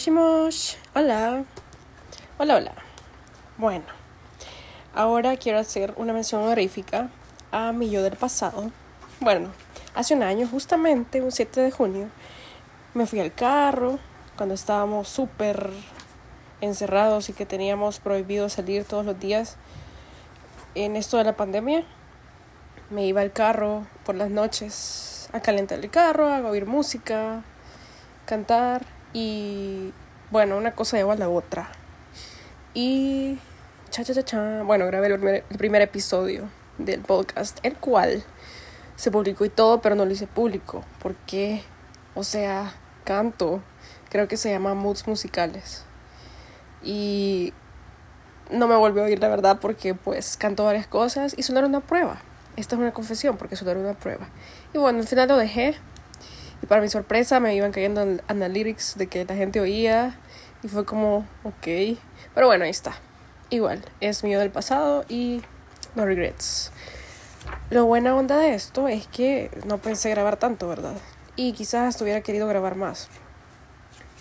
Hola. Hola, hola. Bueno, ahora quiero hacer una mención honorífica a mi yo del pasado. Bueno, hace un año, justamente, un 7 de junio, me fui al carro cuando estábamos súper encerrados y que teníamos prohibido salir todos los días en esto de la pandemia. Me iba al carro por las noches a calentar el carro, a oír música, cantar y bueno, una cosa lleva a la otra. Y cha cha cha cha, bueno, grabé el primer, el primer episodio del podcast, el cual se publicó y todo, pero no lo hice público, porque, o sea, canto, creo que se llama Moods Musicales. Y no me volvió a oír la verdad porque pues canto varias cosas y solo era una prueba. Esta es una confesión porque solo era una prueba. Y bueno, al final lo dejé. Y para mi sorpresa me iban cayendo analytics de que la gente oía. Y fue como, ok. Pero bueno, ahí está. Igual, es mío del pasado y no regrets. Lo buena onda de esto es que no pensé grabar tanto, ¿verdad? Y quizás hubiera querido grabar más.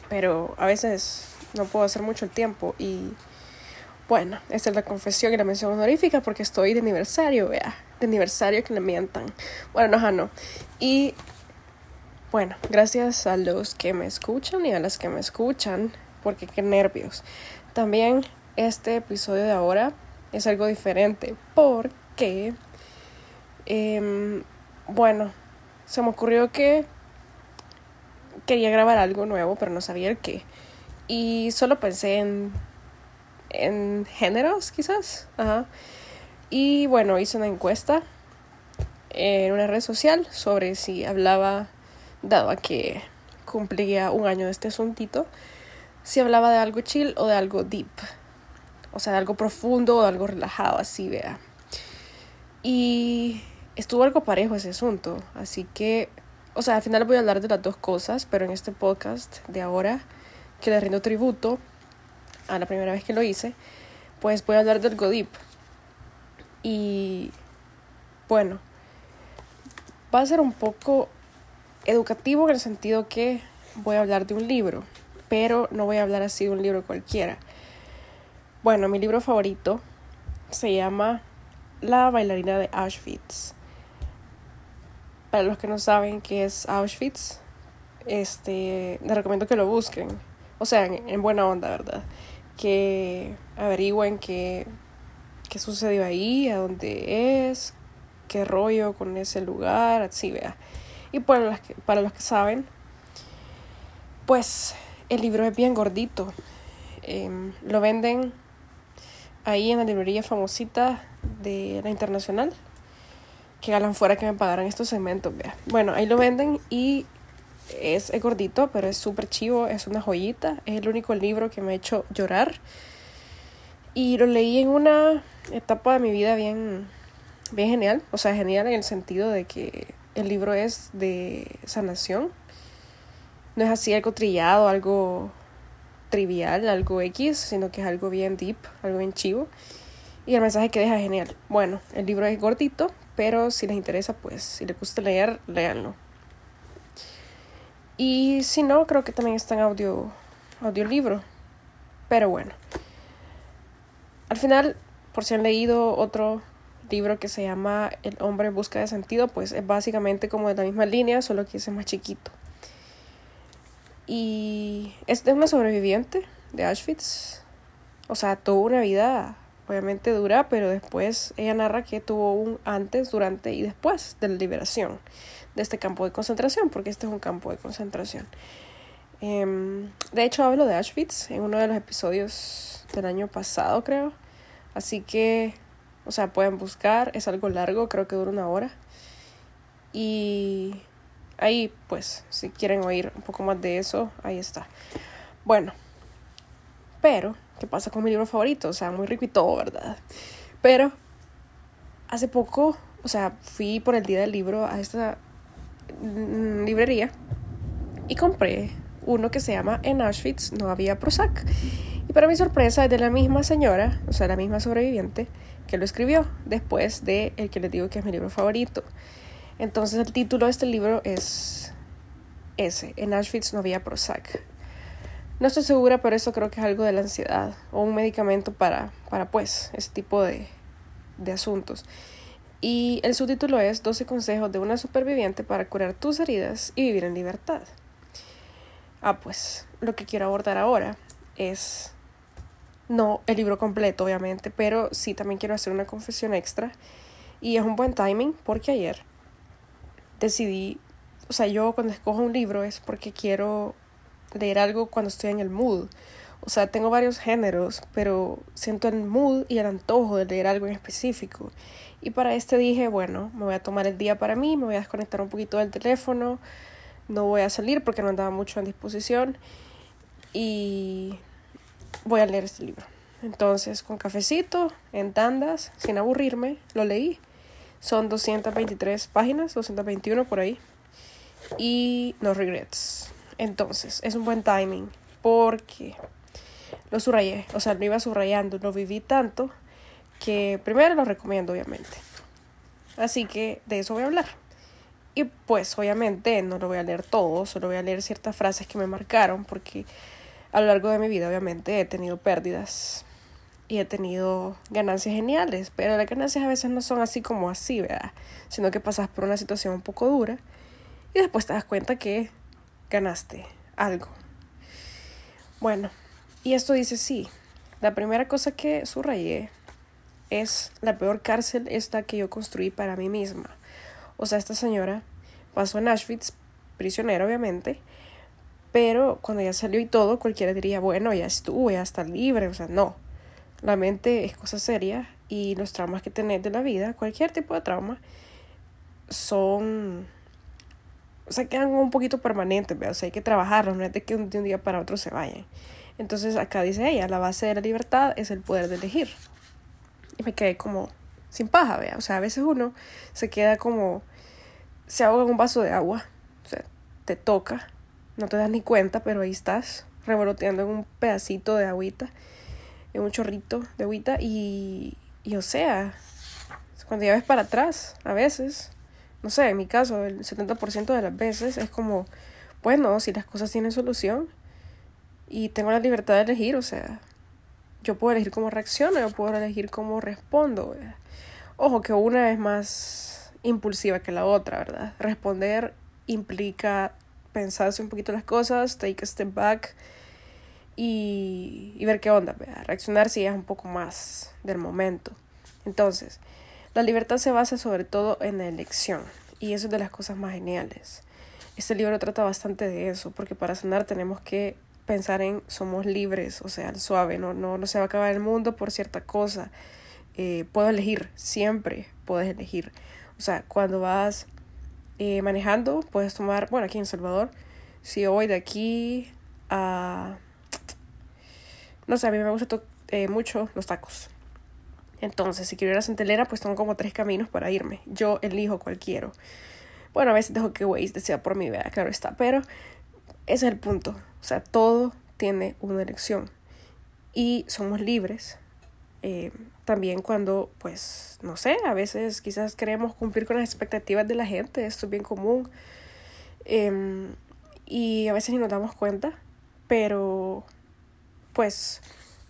Pero a veces no puedo hacer mucho el tiempo y bueno, esta es la confesión y la mención honorífica porque estoy de aniversario, vea, de aniversario que le mientan. Bueno, no, no. Y bueno, gracias a los que me escuchan y a las que me escuchan, porque qué nervios. También este episodio de ahora es algo diferente porque, eh, bueno, se me ocurrió que quería grabar algo nuevo, pero no sabía el qué. Y solo pensé en, en géneros, quizás. Ajá. Y bueno, hice una encuesta en una red social sobre si hablaba, dado a que cumplía un año de este asuntito, si hablaba de algo chill o de algo deep. O sea, de algo profundo o de algo relajado, así vea. Y estuvo algo parejo ese asunto, así que, o sea, al final voy a hablar de las dos cosas, pero en este podcast de ahora, que le rindo tributo a la primera vez que lo hice, pues voy a hablar del Godip. Y bueno, va a ser un poco educativo en el sentido que voy a hablar de un libro, pero no voy a hablar así de un libro cualquiera. Bueno, mi libro favorito se llama La bailarina de Auschwitz. Para los que no saben qué es Auschwitz, este, les recomiendo que lo busquen. O sea, en, en buena onda, ¿verdad? Que averigüen qué, qué sucedió ahí, a dónde es, qué rollo con ese lugar, así vea. Y para los que, para los que saben, pues el libro es bien gordito. Eh, lo venden ahí en la librería famosita de la internacional. Que galan fuera que me pagaran estos segmentos, vea. Bueno, ahí lo venden y es, es gordito, pero es súper chivo, es una joyita. Es el único libro que me ha hecho llorar. Y lo leí en una etapa de mi vida bien, bien genial. O sea, genial en el sentido de que el libro es de sanación. No es así algo trillado, algo trivial, algo X, sino que es algo bien deep, algo bien chivo. Y el mensaje que deja es genial. Bueno, el libro es gordito, pero si les interesa, pues si les gusta leer, léanlo. Y si no, creo que también está en audio, audiolibro. Pero bueno. Al final, por si han leído otro libro que se llama El hombre busca de sentido, pues es básicamente como de la misma línea, solo que es más chiquito. Y es una sobreviviente de Auschwitz. O sea, tuvo una vida obviamente dura, pero después ella narra que tuvo un antes, durante y después de la liberación de este campo de concentración, porque este es un campo de concentración. Um, de hecho, hablo de Auschwitz en uno de los episodios del año pasado, creo. Así que, o sea, pueden buscar, es algo largo, creo que dura una hora. Y ahí, pues, si quieren oír un poco más de eso, ahí está. Bueno, pero, ¿qué pasa con mi libro favorito? O sea, muy rico y todo, ¿verdad? Pero, hace poco, o sea, fui por el día del libro a esta librería y compré uno que se llama En Auschwitz no había Prozac. Y para mi sorpresa es de la misma señora, o sea, la misma sobreviviente, que lo escribió después de el que les digo que es mi libro favorito. Entonces el título de este libro es ese, En Auschwitz no había Prozac. No estoy segura, pero eso creo que es algo de la ansiedad o un medicamento para, para pues, ese tipo de, de asuntos. Y el subtítulo es 12 consejos de una superviviente para curar tus heridas y vivir en libertad. Ah, pues lo que quiero abordar ahora es no el libro completo, obviamente, pero sí también quiero hacer una confesión extra. Y es un buen timing porque ayer decidí, o sea, yo cuando escojo un libro es porque quiero leer algo cuando estoy en el mood. O sea, tengo varios géneros, pero siento el mood y el antojo de leer algo en específico. Y para este dije, bueno, me voy a tomar el día para mí, me voy a desconectar un poquito del teléfono, no voy a salir porque no andaba mucho en disposición y voy a leer este libro. Entonces, con cafecito, en tandas, sin aburrirme, lo leí. Son 223 páginas, 221 por ahí. Y no regrets. Entonces, es un buen timing porque lo subrayé, o sea, lo iba subrayando, lo viví tanto que primero lo recomiendo, obviamente. Así que de eso voy a hablar. Y pues obviamente no lo voy a leer todo, solo voy a leer ciertas frases que me marcaron porque a lo largo de mi vida obviamente he tenido pérdidas y he tenido ganancias geniales, pero las ganancias a veces no son así como así, ¿verdad? Sino que pasas por una situación un poco dura y después te das cuenta que ganaste algo. Bueno, y esto dice sí. La primera cosa que subrayé es la peor cárcel esta que yo construí para mí misma. O sea, esta señora pasó en Auschwitz, prisionera obviamente, pero cuando ya salió y todo, cualquiera diría, bueno, ya estuvo, ya está libre, o sea, no. La mente es cosa seria y los traumas que tenés de la vida, cualquier tipo de trauma, son o sea, quedan un poquito permanentes, o sea, hay que trabajarlos, no es de que de un día para otro se vayan. Entonces acá dice ella, la base de la libertad es el poder de elegir. Y me quedé como sin paja, vea. O sea, a veces uno se queda como, se ahoga en un vaso de agua, o sea, te toca, no te das ni cuenta, pero ahí estás, revoloteando en un pedacito de agüita, en un chorrito de agüita, y, y o sea, cuando ya ves para atrás, a veces, no sé, en mi caso, el 70% de las veces es como, bueno, si las cosas tienen solución y tengo la libertad de elegir, o sea, yo puedo elegir cómo reacciono, yo puedo elegir cómo respondo. Ojo, que una es más impulsiva que la otra, ¿verdad? Responder implica pensarse un poquito las cosas, take a step back y, y ver qué onda, ¿verdad? reaccionar si es un poco más del momento. Entonces, la libertad se basa sobre todo en la elección y eso es de las cosas más geniales. Este libro trata bastante de eso, porque para sanar tenemos que pensar en somos libres, o sea, suave, no, no, no se va a acabar el mundo por cierta cosa. Eh, puedo elegir, siempre puedes elegir. O sea, cuando vas eh, manejando, puedes tomar, bueno, aquí en Salvador, si voy de aquí a... No sé, a mí me gusta eh, mucho los tacos. Entonces, si quiero ir a Centelera, pues tengo como tres caminos para irme. Yo elijo cuál quiero. Bueno, a veces dejo que Waze decida por mí, vea, claro está. Pero ese es el punto. O sea, todo tiene una elección. Y somos libres. Eh, también cuando, pues, no sé, a veces quizás queremos cumplir con las expectativas de la gente. Esto es bien común. Em, y a veces ni nos damos cuenta. Pero, pues,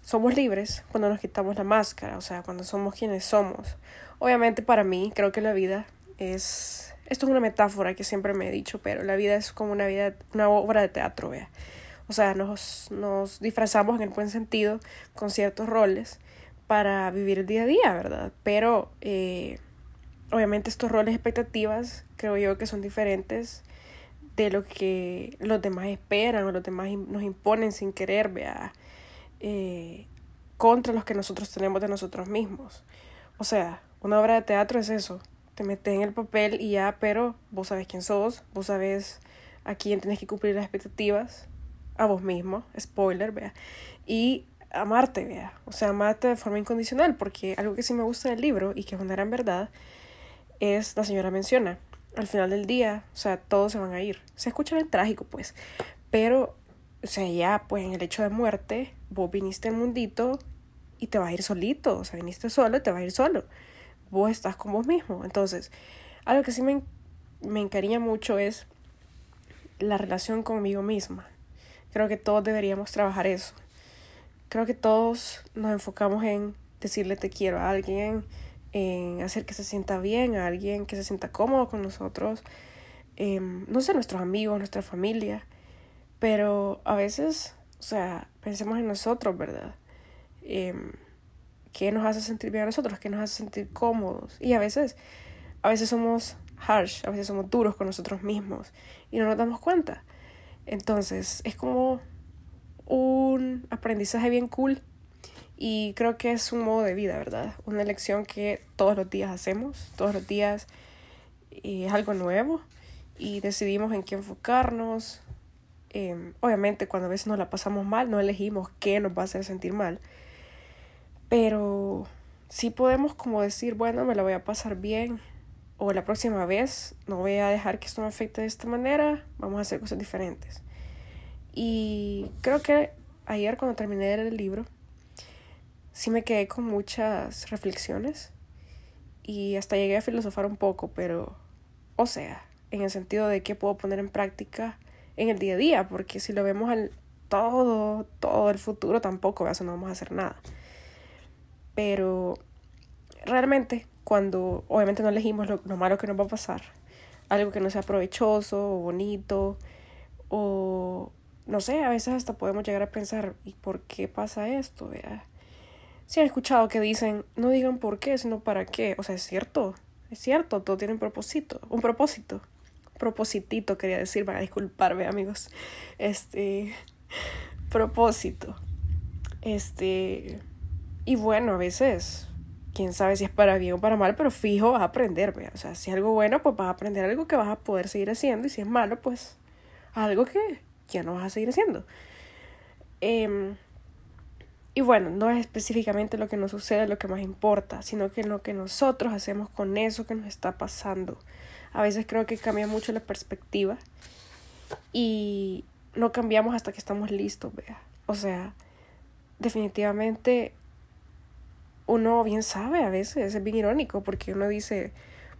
somos libres cuando nos quitamos la máscara, o sea, cuando somos quienes somos. Obviamente para mí creo que la vida es esto es una metáfora que siempre me he dicho, pero la vida es como una vida una obra de teatro, vea. O sea, nos nos disfrazamos en el buen sentido con ciertos roles para vivir el día a día, ¿verdad? Pero eh, obviamente estos roles expectativas creo yo que son diferentes de lo que los demás esperan o los demás nos imponen sin querer, vea eh, contra los que nosotros tenemos de nosotros mismos. O sea, una obra de teatro es eso, te metes en el papel y ya, pero vos sabes quién sos, vos sabes a quién tienes que cumplir las expectativas, a vos mismo, spoiler, vea, y amarte, vea, o sea, amarte de forma incondicional, porque algo que sí me gusta del libro y que es una gran verdad, es, la señora menciona, al final del día, o sea, todos se van a ir. Se escucha bien trágico, pues, pero o sea, ya, pues en el hecho de muerte, vos viniste al mundito y te vas a ir solito, o sea, viniste solo y te vas a ir solo. Vos estás con vos mismo. Entonces, algo que sí me, me encariña mucho es la relación conmigo misma. Creo que todos deberíamos trabajar eso. Creo que todos nos enfocamos en decirle te quiero a alguien, en hacer que se sienta bien a alguien, que se sienta cómodo con nosotros, em, no sé, nuestros amigos, nuestra familia, pero a veces, o sea, pensemos en nosotros, ¿verdad? Eh, ¿Qué nos hace sentir bien a nosotros? ¿Qué nos hace sentir cómodos? Y a veces, a veces somos harsh, a veces somos duros con nosotros mismos y no nos damos cuenta. Entonces, es como un aprendizaje bien cool y creo que es un modo de vida, ¿verdad? Una elección que todos los días hacemos, todos los días es algo nuevo y decidimos en qué enfocarnos. Em, obviamente cuando a veces nos la pasamos mal, no elegimos qué nos va a hacer sentir mal. Pero sí podemos como decir, bueno, me la voy a pasar bien. O la próxima vez no voy a dejar que esto me afecte de esta manera. Vamos a hacer cosas diferentes. Y creo que ayer cuando terminé el libro, sí me quedé con muchas reflexiones y hasta llegué a filosofar un poco, pero, o sea, en el sentido de qué puedo poner en práctica en el día a día, porque si lo vemos al todo, todo el futuro tampoco, eso no vamos a hacer nada. Pero realmente, cuando obviamente no elegimos lo, lo malo que nos va a pasar, algo que no sea provechoso o bonito, o no sé, a veces hasta podemos llegar a pensar, ¿y por qué pasa esto? Vea? Si han escuchado que dicen, no digan por qué, sino para qué. O sea, es cierto, es cierto, todo tiene un propósito, un propósito. Propositito quería decir, para disculparme, amigos. Este, propósito. Este, y bueno, a veces, quién sabe si es para bien o para mal, pero fijo vas a aprender, ¿vea? O sea, si es algo bueno, pues vas a aprender algo que vas a poder seguir haciendo, y si es malo, pues algo que ya no vas a seguir haciendo. Eh, y bueno, no es específicamente lo que nos sucede lo que más importa, sino que lo que nosotros hacemos con eso que nos está pasando. A veces creo que cambia mucho la perspectiva y no cambiamos hasta que estamos listos, vea. O sea, definitivamente uno bien sabe a veces, es bien irónico porque uno dice,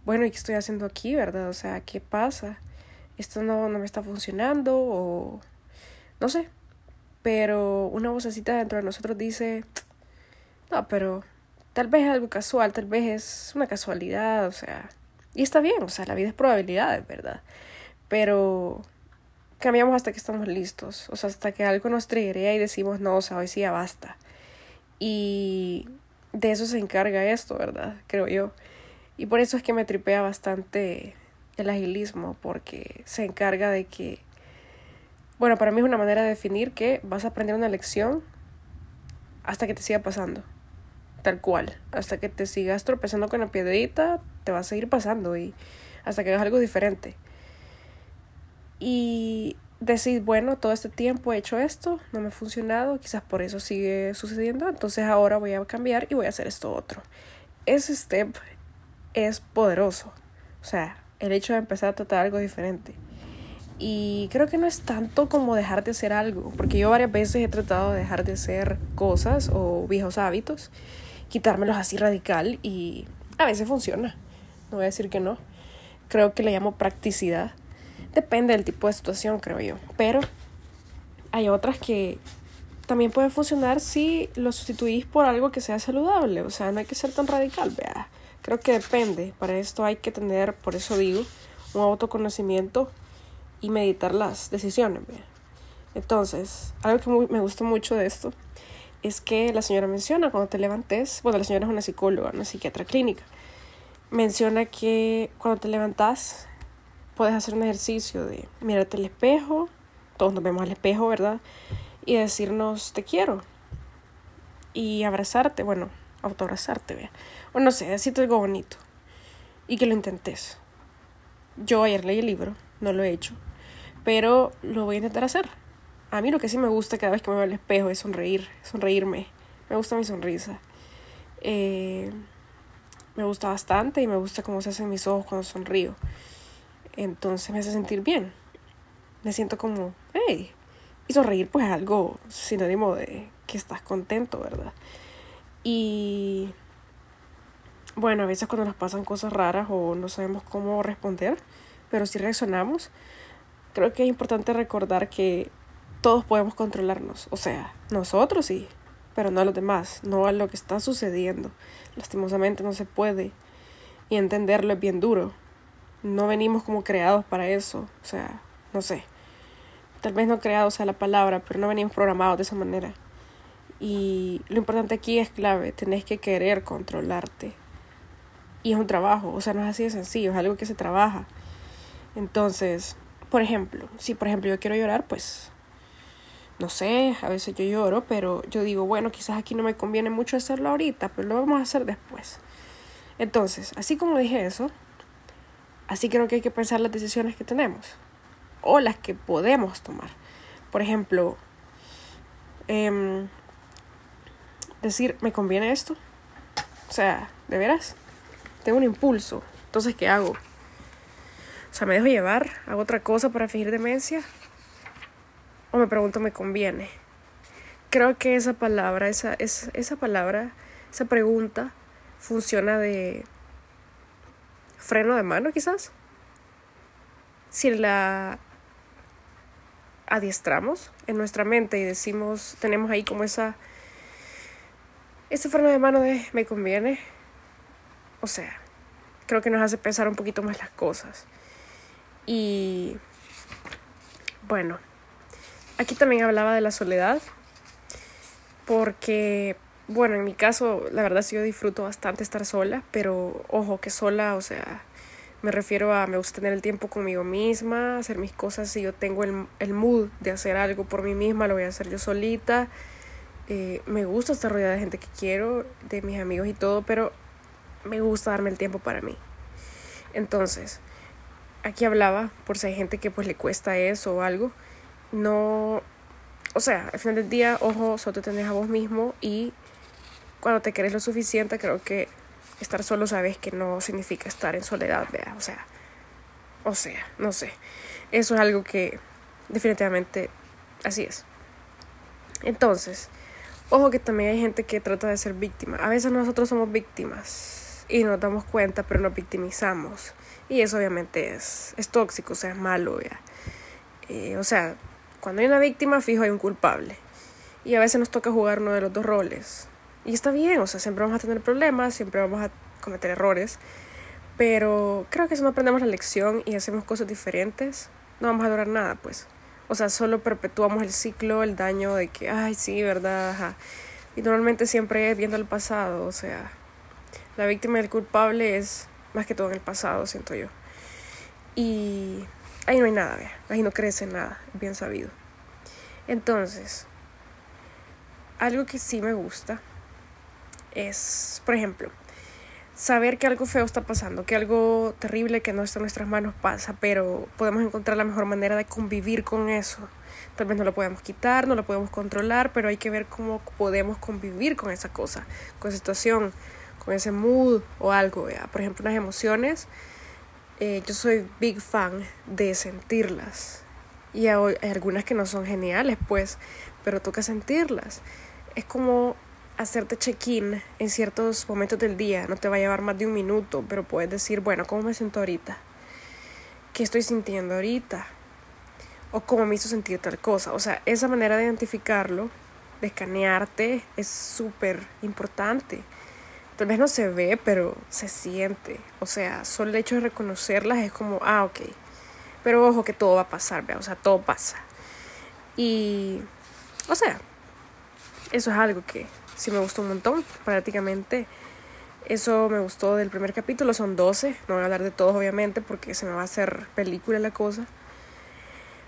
bueno, ¿y qué estoy haciendo aquí, verdad? O sea, ¿qué pasa? Esto no, no me está funcionando o no sé, pero una vocecita dentro de nosotros dice, no, pero tal vez es algo casual, tal vez es una casualidad, o sea, y está bien, o sea, la vida es probabilidades, ¿verdad? Pero cambiamos hasta que estamos listos, o sea, hasta que algo nos triguea y decimos, no, o sea, hoy sí ya basta. Y de eso se encarga esto, ¿verdad? Creo yo. Y por eso es que me tripea bastante el agilismo, porque se encarga de que bueno, para mí es una manera de definir que vas a aprender una lección hasta que te siga pasando. Tal cual. Hasta que te sigas tropezando con la piedrita, te va a seguir pasando y hasta que hagas algo diferente. Y decir, bueno, todo este tiempo he hecho esto, no me ha funcionado, quizás por eso sigue sucediendo, entonces ahora voy a cambiar y voy a hacer esto otro. Ese step es poderoso. O sea, el hecho de empezar a tratar algo diferente. Y creo que no es tanto como dejar de hacer algo, porque yo varias veces he tratado de dejar de hacer cosas o viejos hábitos, quitármelos así radical y a veces funciona. No voy a decir que no. Creo que le llamo practicidad. Depende del tipo de situación, creo yo. Pero hay otras que también pueden funcionar si lo sustituís por algo que sea saludable. O sea, no hay que ser tan radical, vea. Creo que depende. Para esto hay que tener, por eso digo, un autoconocimiento y meditar las decisiones. Entonces, algo que me gusta mucho de esto es que la señora menciona cuando te levantes, bueno, la señora es una psicóloga, una psiquiatra clínica, menciona que cuando te levantas puedes hacer un ejercicio de mirarte al espejo, todos nos vemos al espejo, ¿verdad? Y decirnos te quiero. Y abrazarte, bueno, autoabrazarte, ¿ve? O no sé, decirte algo bonito. Y que lo intentes. Yo ayer leí el libro, no lo he hecho pero lo voy a intentar hacer. A mí lo que sí me gusta cada vez que me veo al espejo es sonreír, sonreírme. Me gusta mi sonrisa. Eh, me gusta bastante y me gusta cómo se hacen mis ojos cuando sonrío. Entonces me hace sentir bien. Me siento como, hey. Y sonreír pues es algo sinónimo de que estás contento, ¿verdad? Y bueno, a veces cuando nos pasan cosas raras o no sabemos cómo responder, pero si reaccionamos, creo que es importante recordar que todos podemos controlarnos. O sea, nosotros sí, pero no a los demás, no a lo que está sucediendo. Lastimosamente no se puede. Y entenderlo es bien duro. No venimos como creados para eso. O sea, no sé. Tal vez no creados sea la palabra, pero no venimos programados de esa manera. Y lo importante aquí es clave, tenés que querer controlarte. Y es un trabajo, o sea, no es así de sencillo, es algo que se trabaja. Entonces, por ejemplo, si por ejemplo yo quiero llorar, pues no sé, a veces yo lloro, pero yo digo, bueno, quizás aquí no me conviene mucho hacerlo ahorita, pero lo vamos a hacer después. Entonces, así como dije eso, así creo que hay que pensar las decisiones que tenemos o las que podemos tomar. Por ejemplo, eh, decir, ¿me conviene esto? O sea, ¿de veras? Tengo un impulso. Entonces, ¿qué hago? O sea, ¿me dejo llevar? ¿Hago otra cosa para fingir demencia? ¿O me pregunto, ¿me conviene? Creo que esa palabra, esa, esa, esa palabra, esa pregunta funciona de freno de mano quizás. Si la adiestramos en nuestra mente y decimos, tenemos ahí como esa este freno de mano de me conviene, o sea, creo que nos hace pensar un poquito más las cosas. Y bueno, aquí también hablaba de la soledad, porque, bueno, en mi caso, la verdad sí yo disfruto bastante estar sola, pero ojo, que sola, o sea, me refiero a me gusta tener el tiempo conmigo misma, hacer mis cosas, si yo tengo el, el mood de hacer algo por mí misma, lo voy a hacer yo solita eh, me gusta estar rodeada de gente que quiero, de mis amigos y todo, pero me gusta darme el tiempo para mí. Entonces, aquí hablaba, por si hay gente que pues le cuesta eso o algo, no, o sea, al final del día, ojo, solo te tenés a vos mismo y cuando te querés lo suficiente, creo que estar solo sabes que no significa estar en soledad, vea, o sea, o sea, no sé, eso es algo que definitivamente así es. Entonces, Ojo que también hay gente que trata de ser víctima. A veces nosotros somos víctimas y nos damos cuenta, pero nos victimizamos. Y eso obviamente es, es tóxico, o sea, es malo. Ya. Eh, o sea, cuando hay una víctima, fijo, hay un culpable. Y a veces nos toca jugar uno de los dos roles. Y está bien, o sea, siempre vamos a tener problemas, siempre vamos a cometer errores. Pero creo que si no aprendemos la lección y hacemos cosas diferentes, no vamos a durar nada, pues. O sea, solo perpetuamos el ciclo, el daño de que, ay, sí, ¿verdad? Y normalmente siempre es viendo el pasado, o sea, la víctima y el culpable es más que todo en el pasado, siento yo. Y ahí no hay nada, ahí no crece nada, bien sabido. Entonces, algo que sí me gusta es, por ejemplo, saber que algo feo está pasando, que algo terrible que no está en nuestras manos pasa, pero podemos encontrar la mejor manera de convivir con eso. Tal vez no lo podemos quitar, no lo podemos controlar, pero hay que ver cómo podemos convivir con esa cosa, con esa situación, con ese mood o algo. Por ejemplo, las emociones, eh, yo soy big fan de sentirlas. Y hay algunas que no son geniales, pues, pero toca sentirlas. Es como hacerte check-in en ciertos momentos del día. No te va a llevar más de un minuto, pero puedes decir, bueno, ¿cómo me siento ahorita? ¿Qué estoy sintiendo ahorita? O cómo me hizo sentir tal cosa. O sea, esa manera de identificarlo, de escanearte, es súper importante. Tal vez no se ve, pero se siente. O sea, solo el hecho de reconocerlas es como, ah, ok. Pero ojo que todo va a pasar, vea, o sea, todo pasa. Y, o sea, eso es algo que sí me gustó un montón, prácticamente. Eso me gustó del primer capítulo, son 12, no voy a hablar de todos obviamente porque se me va a hacer película la cosa.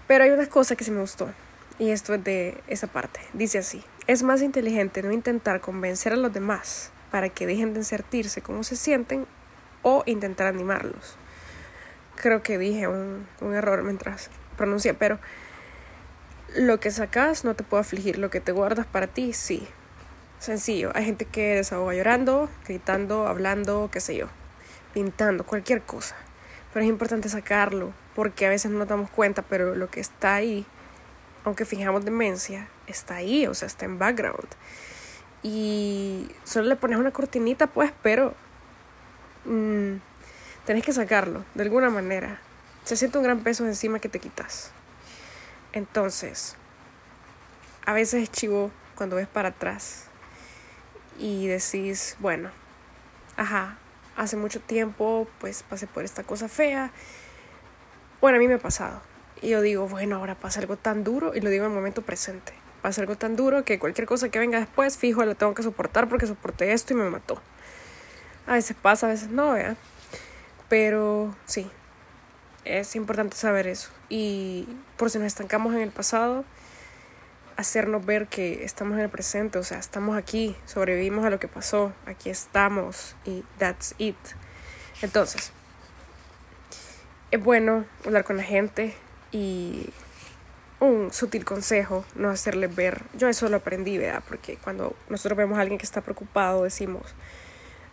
Pero hay una cosa que sí me gustó y esto es de esa parte. Dice así, es más inteligente no intentar convencer a los demás para que dejen de sentirse como se sienten o intentar animarlos. Creo que dije un, un error mientras pronuncié, pero lo que sacas no te puede afligir, lo que te guardas para ti sí. Sencillo, hay gente que desahoga llorando, gritando, hablando, qué sé yo, pintando, cualquier cosa. Pero es importante sacarlo, porque a veces no nos damos cuenta, pero lo que está ahí, aunque fijamos demencia, está ahí, o sea, está en background. Y solo le pones una cortinita, pues, pero mmm, tenés que sacarlo, de alguna manera. Se siente un gran peso encima que te quitas. Entonces, a veces es chivo cuando ves para atrás y decís, bueno, ajá, hace mucho tiempo pues pasé por esta cosa fea. Bueno, a mí me ha pasado. Y yo digo, bueno, ahora pasa algo tan duro y lo digo en el momento presente. Pasa algo tan duro que cualquier cosa que venga después, fijo, la tengo que soportar porque soporté esto y me mató. A veces pasa, a veces no, ¿verdad? Pero sí, es importante saber eso. Y por si nos estancamos en el pasado, hacernos ver que estamos en el presente, o sea, estamos aquí, sobrevivimos a lo que pasó, aquí estamos y that's it. Entonces, es bueno hablar con la gente y un sutil consejo, no hacerles ver, yo eso lo aprendí, ¿verdad? Porque cuando nosotros vemos a alguien que está preocupado, decimos,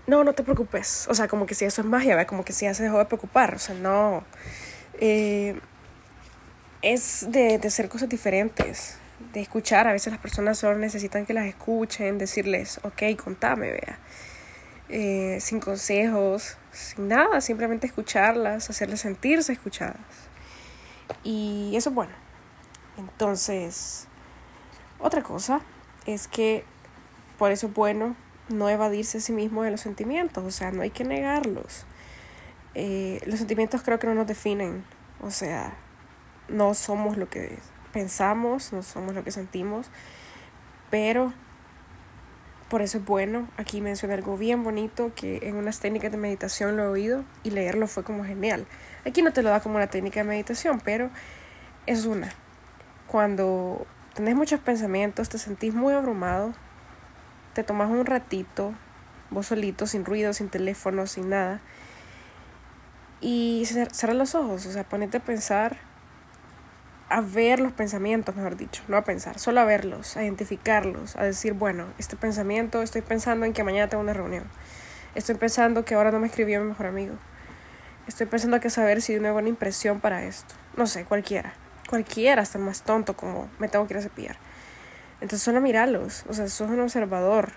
no, no te preocupes, o sea, como que si eso es magia, ¿verdad? Como que si ya se dejó de preocupar, o sea, no. Eh, es de, de hacer cosas diferentes, de escuchar. A veces las personas solo necesitan que las escuchen, decirles, ok, contame, vea. Eh, sin consejos, sin nada, simplemente escucharlas, hacerles sentirse escuchadas. Y eso es bueno. Entonces, otra cosa es que por eso es bueno no evadirse a sí mismo de los sentimientos, o sea, no hay que negarlos. Eh, los sentimientos creo que no nos definen, o sea, no somos lo que pensamos, no somos lo que sentimos, pero por eso es bueno. Aquí mencioné algo bien bonito que en unas técnicas de meditación lo he oído y leerlo fue como genial. Aquí no te lo da como una técnica de meditación, pero es una. Cuando tenés muchos pensamientos, te sentís muy abrumado, te tomas un ratito, vos solito, sin ruido, sin teléfono, sin nada, y cerrar los ojos, o sea, ponete a pensar a ver los pensamientos, mejor dicho, no a pensar, solo a verlos, a identificarlos, a decir, bueno, este pensamiento, estoy pensando en que mañana tengo una reunión, estoy pensando que ahora no me escribió mi mejor amigo, estoy pensando que saber si de una buena impresión para esto, no sé, cualquiera, cualquiera, hasta el más tonto como me tengo que ir a cepillar. Entonces solo mirarlos, o sea, sos un observador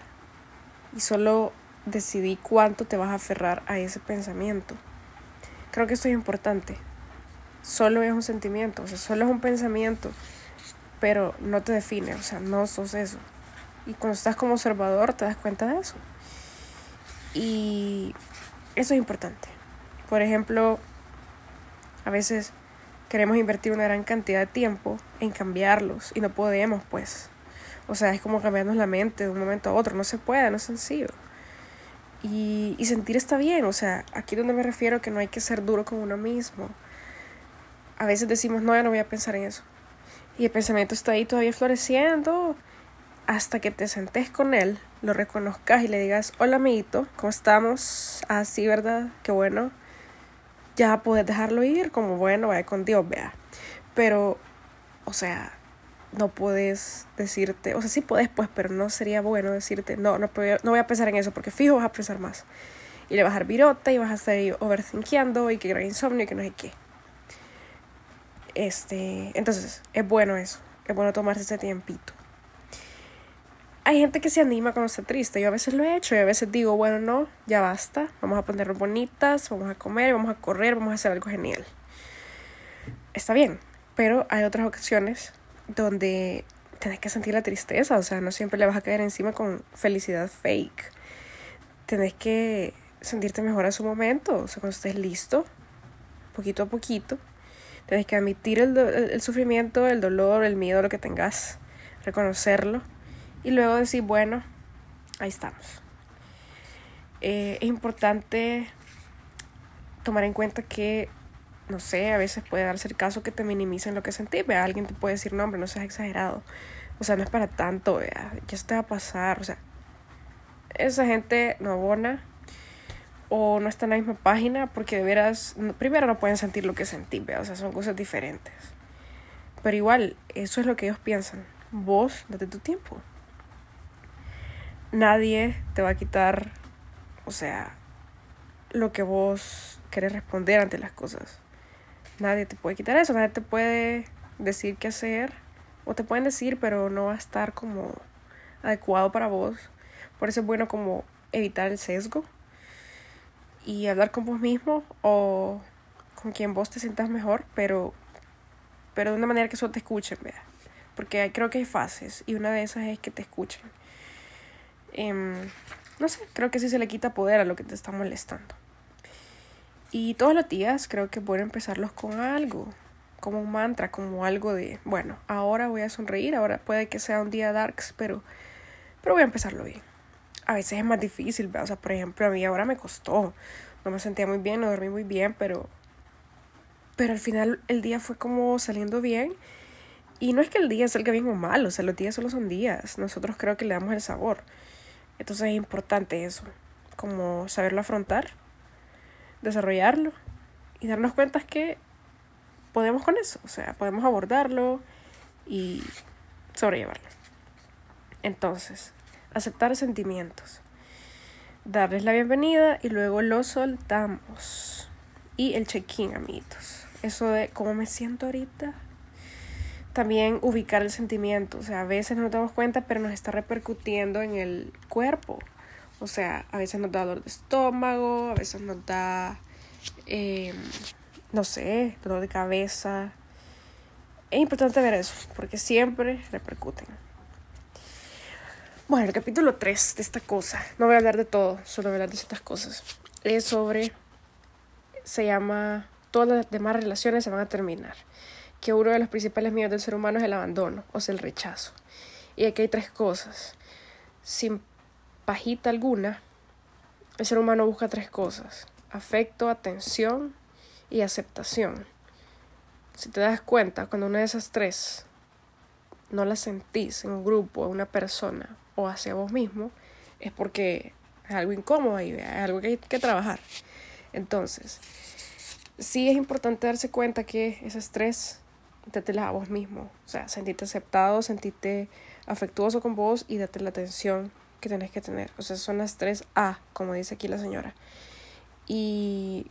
y solo decidí cuánto te vas a aferrar a ese pensamiento. Creo que esto es importante solo es un sentimiento, o sea, solo es un pensamiento, pero no te define, o sea, no sos eso. Y cuando estás como observador te das cuenta de eso. Y eso es importante. Por ejemplo, a veces queremos invertir una gran cantidad de tiempo en cambiarlos y no podemos, pues. O sea, es como cambiarnos la mente de un momento a otro, no se puede, no es sencillo. Y, y sentir está bien, o sea, aquí donde me refiero que no hay que ser duro con uno mismo a veces decimos, no, ya no voy a pensar en eso. Y el pensamiento está ahí todavía floreciendo hasta que te sentes con él, lo reconozcas y le digas, hola amiguito, ¿cómo estamos? Así, ah, ¿verdad? Qué bueno. Ya puedes dejarlo ir, como bueno, vaya con Dios, vea. Pero, o sea, no puedes decirte, o sea, sí puedes, pues, pero no sería bueno decirte, no, no, no voy a pensar en eso, porque fijo vas a pensar más. Y le vas a dar virota y vas a estar overthinkiendo y que gran insomnio y que no sé qué. Este, entonces, es bueno eso, es bueno tomarse ese tiempito. Hay gente que se anima cuando está triste, yo a veces lo he hecho y a veces digo, bueno, no, ya basta, vamos a ponernos bonitas, vamos a comer, vamos a correr, vamos a hacer algo genial. Está bien, pero hay otras ocasiones donde tenés que sentir la tristeza, o sea, no siempre le vas a caer encima con felicidad fake. Tenés que sentirte mejor a su momento, o sea, cuando estés listo, poquito a poquito, Tienes que admitir el, sufrimiento, el dolor, el miedo, lo que tengas, reconocerlo y luego decir, bueno, ahí estamos. Eh, es importante tomar en cuenta que, no sé, a veces puede darse el caso que te minimicen lo que sentís. Vea, alguien te puede decir, no, hombre, no seas exagerado. O sea, no es para tanto, vea, ya se te va a pasar. O sea, esa gente no abona o no está en la misma página porque de veras, primero no pueden sentir lo que sentí, o sea, son cosas diferentes. Pero igual, eso es lo que ellos piensan. Vos, date tu tiempo. Nadie te va a quitar, o sea, lo que vos querés responder ante las cosas. Nadie te puede quitar eso, nadie te puede decir qué hacer. O te pueden decir, pero no va a estar como adecuado para vos. Por eso es bueno como evitar el sesgo y hablar con vos mismo o con quien vos te sientas mejor, pero, pero de una manera que solo te escuchen, vea. porque creo que hay fases y una de esas es que te escuchen. Em, no sé, creo que sí se le quita poder a lo que te está molestando. Y todos los días creo que bueno empezarlos con algo, como un mantra, como algo de, bueno, ahora voy a sonreír, ahora puede que sea un día darks, pero, pero voy a empezarlo bien. A veces es más difícil, o sea, por ejemplo, a mí ahora me costó, no me sentía muy bien, no dormí muy bien, pero, pero al final el día fue como saliendo bien. Y no es que el día salga bien o mal, o sea, los días solo son días, nosotros creo que le damos el sabor. Entonces es importante eso, como saberlo afrontar, desarrollarlo y darnos cuenta que podemos con eso, o sea, podemos abordarlo y sobrellevarlo. Entonces, aceptar sentimientos, darles la bienvenida y luego lo soltamos. Y el check-in, amiguitos. Eso de cómo me siento ahorita. También ubicar el sentimiento, o sea, a veces no nos damos cuenta, pero nos está repercutiendo en el cuerpo. O sea, a veces nos da dolor de estómago, a veces nos da eh, no sé, dolor de cabeza. Es importante ver eso, porque siempre repercuten. Bueno, el capítulo 3 de esta cosa, no voy a hablar de todo, solo voy a hablar de ciertas cosas. Es sobre, se llama, todas las demás relaciones se van a terminar. Que uno de los principales miedos del ser humano es el abandono, o sea, el rechazo. Y aquí hay tres cosas. Sin pajita alguna, el ser humano busca tres cosas. Afecto, atención y aceptación. Si te das cuenta, cuando una de esas tres no la sentís en un grupo, en una persona o hacia vos mismo, es porque es algo incómodo ahí, es algo que hay que trabajar. Entonces, sí es importante darse cuenta que esas tres, dátelas a vos mismo. O sea, sentirte aceptado, sentirte afectuoso con vos y date la atención que tenés que tener. O sea, son las tres A, como dice aquí la señora. Y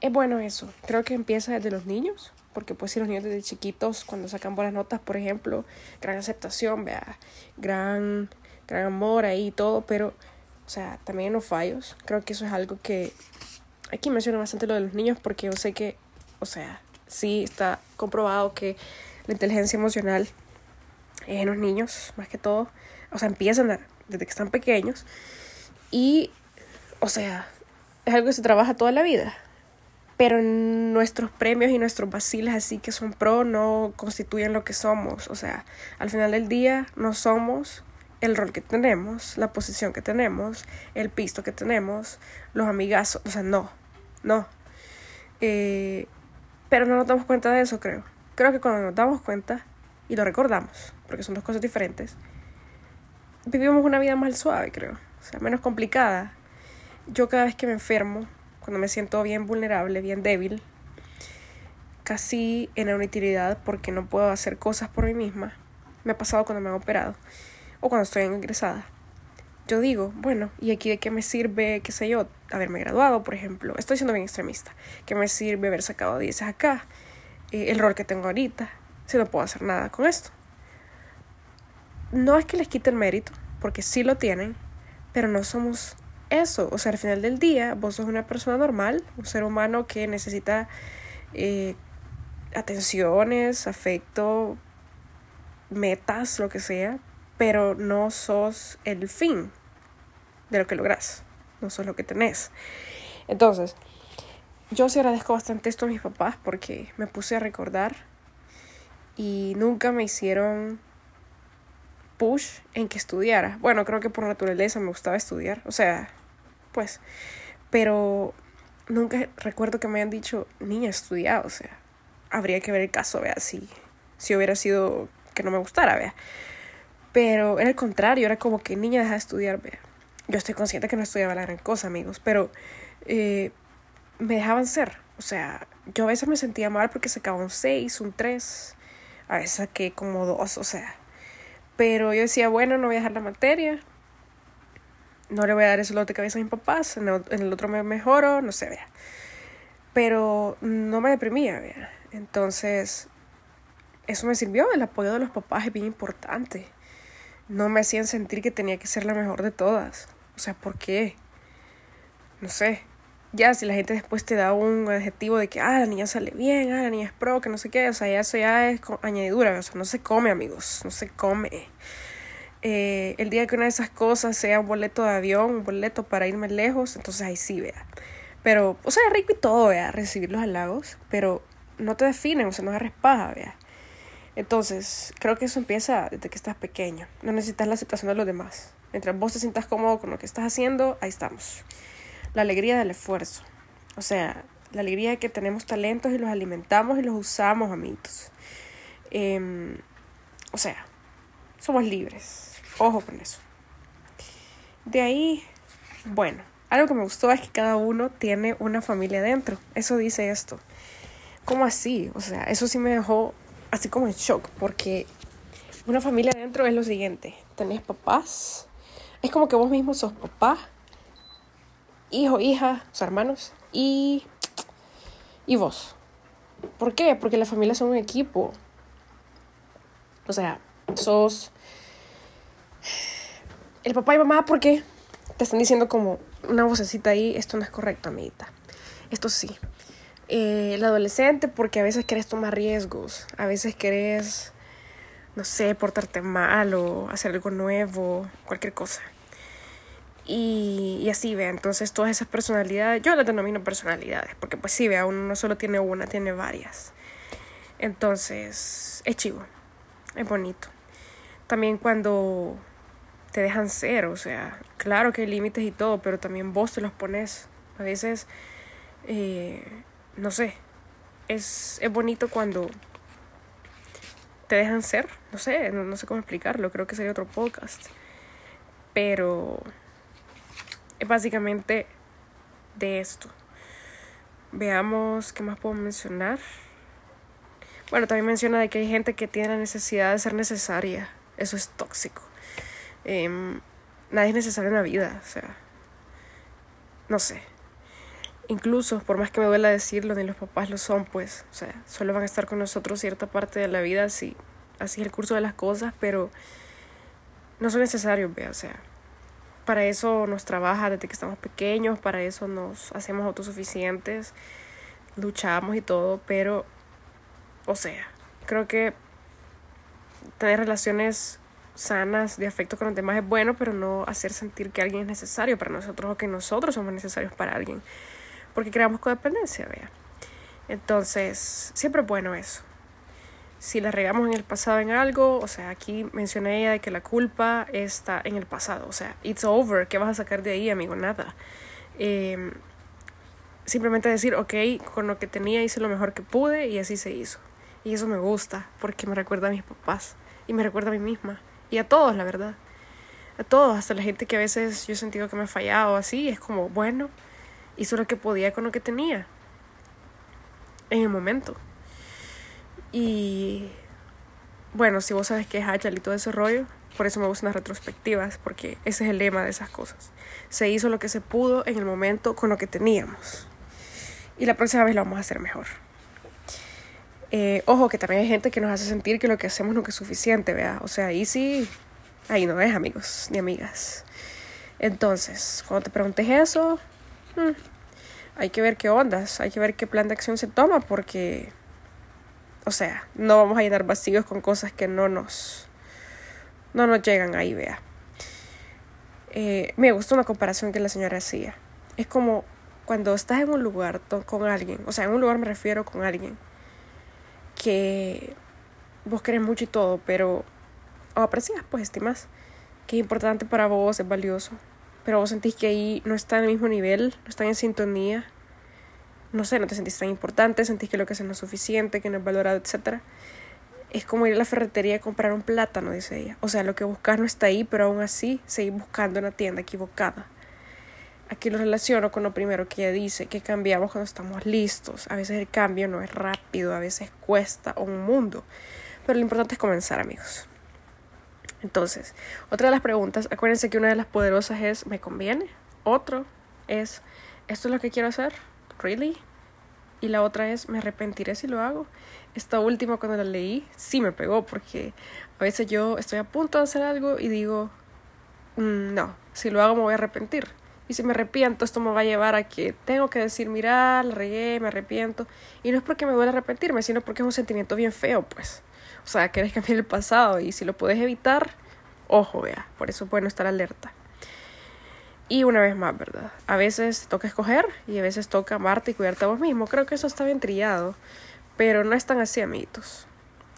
es bueno eso. Creo que empieza desde los niños, porque pues si los niños desde chiquitos, cuando sacan buenas notas, por ejemplo, gran aceptación, vea, gran, gran amor ahí y todo, pero, o sea, también en los fallos. Creo que eso es algo que aquí menciono bastante lo de los niños, porque yo sé que, o sea, sí está comprobado que la inteligencia emocional en los niños, más que todo, o sea, empiezan desde que están pequeños y, o sea, es algo que se trabaja toda la vida pero nuestros premios y nuestros vaciles así que son pro no constituyen lo que somos. O sea, al final del día no somos el rol que tenemos, la posición que tenemos, el pisto que tenemos, los amigazos. O sea, no, no. Eh, pero no nos damos cuenta de eso, creo. Creo que cuando nos damos cuenta y lo recordamos, porque son dos cosas diferentes, vivimos una vida más suave, creo. O sea, menos complicada. Yo cada vez que me enfermo, cuando me siento bien vulnerable, bien débil, casi en la inutilidad porque no puedo hacer cosas por mí misma. Me ha pasado cuando me han operado o cuando estoy ingresada. Yo digo, bueno, ¿y aquí de qué me sirve, qué sé yo, haberme graduado, por ejemplo? Estoy siendo bien extremista. ¿Qué me sirve haber sacado 10 acá? Eh, el rol que tengo ahorita, si no puedo hacer nada con esto. No es que les quite el mérito, porque sí lo tienen, pero no somos eso. O sea, al final del día, vos sos una persona normal, un ser humano que necesita eh, atenciones, afecto, metas, lo que sea, pero no sos el fin de lo que logras, no sos lo que tenés. Entonces, yo sí agradezco bastante esto a mis papás porque me puse a recordar y nunca me hicieron push en que estudiara. Bueno, creo que por naturaleza me gustaba estudiar. O sea, pues. Pero nunca recuerdo que me hayan dicho, niña, estudia, o sea, habría que ver el caso, vea, si, si hubiera sido que no me gustara, vea. Pero era el contrario, era como que niña deja de estudiar, vea. Yo estoy consciente que no estudiaba la gran cosa, amigos, pero eh, me dejaban ser. O sea, yo a veces me sentía mal porque sacaba un 6, un 3, a veces saqué como 2, o sea. Pero yo decía, bueno, no voy a dejar la materia, no le voy a dar ese lote de cabeza a mis papás, en el, otro me mejoro, no sé, vea. Pero no me deprimía, vea. Entonces, eso me sirvió, el apoyo de los papás es bien importante. No me hacían sentir que tenía que ser la mejor de todas. O sea, ¿por qué? No sé. ya si la gente después te da un adjetivo de que, ah, la niña sale bien, ah, la niña es pro, que no sé qué, o sea, ya eso ya es añadidura, o sea, no se come, amigos, no se come. Eh, el día que una de esas cosas sea un boleto de avión, un boleto para irme lejos, entonces ahí sí, vea. Pero, o sea, es rico y todo, vea, recibir los halagos, pero no te definen, o sea, no agarres paja, vea. Entonces, creo que eso empieza desde que estás pequeño. No necesitas la aceptación de los demás. Mientras vos te sientas cómodo con lo que estás haciendo, ahí estamos. La alegría del esfuerzo. O sea, la alegría de que tenemos talentos y los alimentamos y los usamos, amiguitos. Em, o sea, somos libres. Ojo con eso. De ahí, bueno, algo que me gustó es que cada uno tiene una familia dentro. Eso dice esto. ¿Cómo así? O sea, eso sí me dejó así como en shock, porque una familia dentro es lo siguiente. Tenés papás. Es como que vos mismo sos papá, hijo, hija, sus hermanos y, y vos. ¿Por qué? Porque las familias son un equipo. O sea, sos el papá y mamá porque te están diciendo como una vocecita ahí, esto no es correcto, amiguita. Esto sí. Eh, el adolescente porque a veces querés tomar riesgos, a veces querés, no sé, portarte mal o hacer algo nuevo, cualquier cosa. Y, así, vea, entonces todas esas personalidades, yo las denomino personalidades, porque pues sí, vea, uno no solo tiene una, tiene varias. Entonces, es chivo, es bonito. También cuando te dejan ser, o sea, claro que hay límites y todo, pero también vos te los pones. A veces eh, no sé, es, es bonito cuando te dejan ser, no sé, no, sé cómo explicarlo, creo que sería otro podcast, pero es básicamente de esto. Veamos qué más puedo mencionar. Bueno, también menciona de que hay gente que tiene la necesidad de ser necesaria. Eso es tóxico. Em, nadie es necesario en la vida, o sea, no sé incluso, por más que me duela decirlo, ni los papás lo son, pues, o sea, solo van a estar con nosotros cierta parte de la vida, así, así es el curso de las cosas, pero no son necesarios, vea, o sea, para eso nos trabaja desde que estamos pequeños, para eso nos hacemos autosuficientes, luchamos y todo, pero, o sea, creo que tener relaciones sanas de afecto con los demás es bueno, pero no hacer sentir que alguien es necesario para nosotros o que nosotros somos necesarios para alguien porque creamos codependencia, vea. Entonces, siempre es bueno eso. Si la regamos en el pasado en algo, o sea, aquí mencioné ella de que la culpa está en el pasado, o sea, it's over, ¿qué vas a sacar de ahí, amigo? Nada. Em, simplemente decir, ok, con lo que tenía hice lo mejor que pude y así se hizo. Y eso me gusta porque me recuerda a mis papás y me recuerda a mí misma y a todos, la verdad. A todos, hasta la gente que a veces yo he sentido que me ha fallado así, es como, bueno, hizo lo que podía con lo que tenía en el momento. Y bueno, si vos sabes que es Hachal y todo ese rollo, por eso me gustan las retrospectivas, porque ese es el lema de esas cosas. Se hizo lo que se pudo en el momento con lo que teníamos. Y la próxima vez lo vamos a hacer mejor. Eh, ojo, que también hay gente que nos hace sentir que lo que hacemos no es suficiente, vea. O sea, ahí sí, ahí no es, amigos ni amigas. Entonces, cuando te preguntes eso, Hmm. hay que ver qué ondas, hay que ver qué plan de acción se toma porque, o sea, no vamos a llenar vacíos con cosas que no nos, no nos llegan ahí, vea. Eh, me gustó una comparación que la señora hacía. Es como cuando estás en un lugar con alguien, o sea, en un lugar me refiero con alguien que vos querés mucho y todo, pero o aprecias, pues estimas que es importante para vos, es valioso pero vos sentís que ahí no está en el mismo nivel, no están en sintonía, no sé, no te sentís tan importante, sentís que lo que haces no es suficiente, que no es valorado, etc. Es como ir a la ferretería a comprar un plátano, dice ella. O sea, lo que buscas no está ahí, pero aún así seguís buscando en la tienda equivocada. Aquí lo relaciono con lo primero que ella dice, que cambiamos cuando estamos listos. A veces el cambio no es rápido, a veces cuesta un mundo. Pero lo importante es comenzar, amigos. Entonces, otra de las preguntas, acuérdense que una de las poderosas es, ¿me conviene? Otro es, ¿esto es lo que quiero hacer? ¿Really? Y la otra es, ¿me arrepentiré si lo hago? Esta última cuando la leí, sí me pegó porque a veces yo estoy a punto de hacer algo y digo, mm, no, si lo hago me voy a arrepentir. Y si me arrepiento, esto me va a llevar a que tengo que decir, mira, la regué, me arrepiento. Y no es porque me duele arrepentirme, sino porque es un sentimiento bien feo, pues. O sea, quieres cambiar el pasado y si lo puedes evitar, ojo, vea. Por eso es bueno estar alerta. Y una vez más, ¿verdad? A veces toca escoger y a veces toca amarte y cuidarte a vos mismo. Creo que eso está bien trillado, pero no es tan así, amiguitos.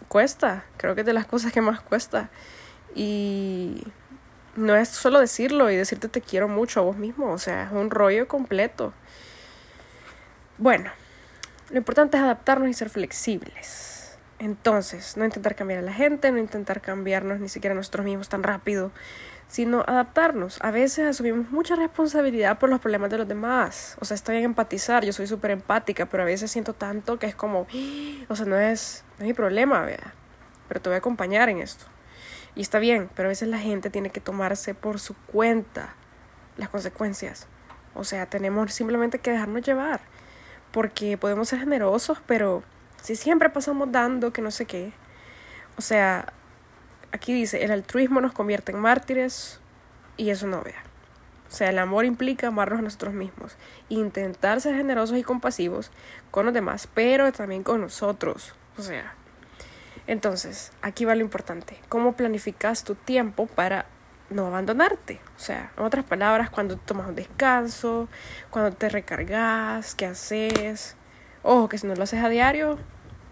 Cuesta, creo que es de las cosas que más cuesta. Y no es solo decirlo y decirte te quiero mucho a vos mismo, o sea, es un rollo completo. Bueno, lo importante es adaptarnos y ser flexibles. Entonces, no intentar cambiar a la gente, no intentar cambiarnos ni siquiera nosotros mismos tan rápido, sino adaptarnos. A veces asumimos mucha responsabilidad por los problemas de los demás. O sea, está bien empatizar, yo soy súper empática, pero a veces siento tanto que es como, o sea, no es, no es mi problema, vea, pero te voy a acompañar en esto. Y está bien, pero a veces la gente tiene que tomarse por su cuenta las consecuencias. O sea, tenemos simplemente que dejarnos llevar. Porque podemos ser generosos, pero si siempre pasamos dando que no sé qué. O sea, aquí dice, el altruismo nos convierte en mártires y eso no vea. O sea, el amor implica amarnos a nosotros mismos, intentar ser generosos y compasivos con los demás, pero también con nosotros. O sea, entonces, aquí va lo importante. ¿Cómo planificas tu tiempo para no abandonarte? O sea, en otras palabras, cuando tomas un descanso, cuando te recargas, qué haces. Ojo, que si no lo haces a diario,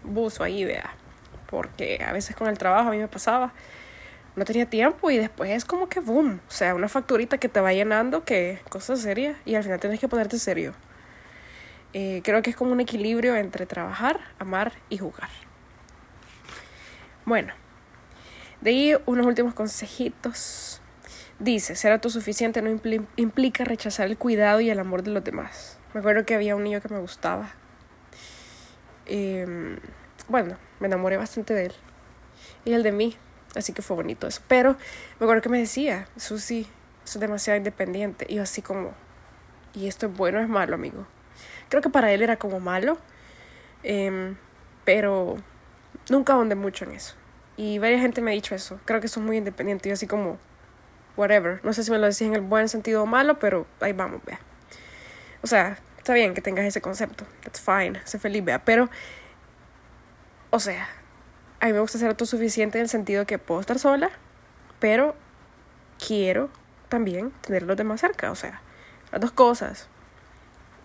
buzo ahí, vea. Porque a veces con el trabajo a mí me pasaba, no tenía tiempo y después es como que boom. O sea, una facturita que te va llenando, que cosa seria, y al final tienes que ponerte serio. Eh, creo que es como un equilibrio entre trabajar, amar y jugar. Bueno, de ahí unos últimos consejitos. Dice, ser autosuficiente no implica rechazar el cuidado y el amor de los demás. Me acuerdo que había un niño que me gustaba. Em, bueno, me enamoré bastante de él. Y el de mí. Así que fue bonito eso. Pero me acuerdo que me decía, Susi, es demasiado independiente. Y yo así como, ¿y esto es bueno o es malo, amigo? Creo que para él era como malo. Em, pero nunca ahondé mucho en eso. Y varias gente me ha dicho eso. Creo que son muy independiente y así como, whatever. No sé si me lo decís en el buen sentido o malo, pero ahí vamos, vea. O sea, está bien que tengas ese concepto. That's fine. Sé feliz, vea. Pero, o sea, a mí me gusta ser autosuficiente en el sentido que puedo estar sola, pero quiero también tener a los demás cerca. O sea, las dos cosas.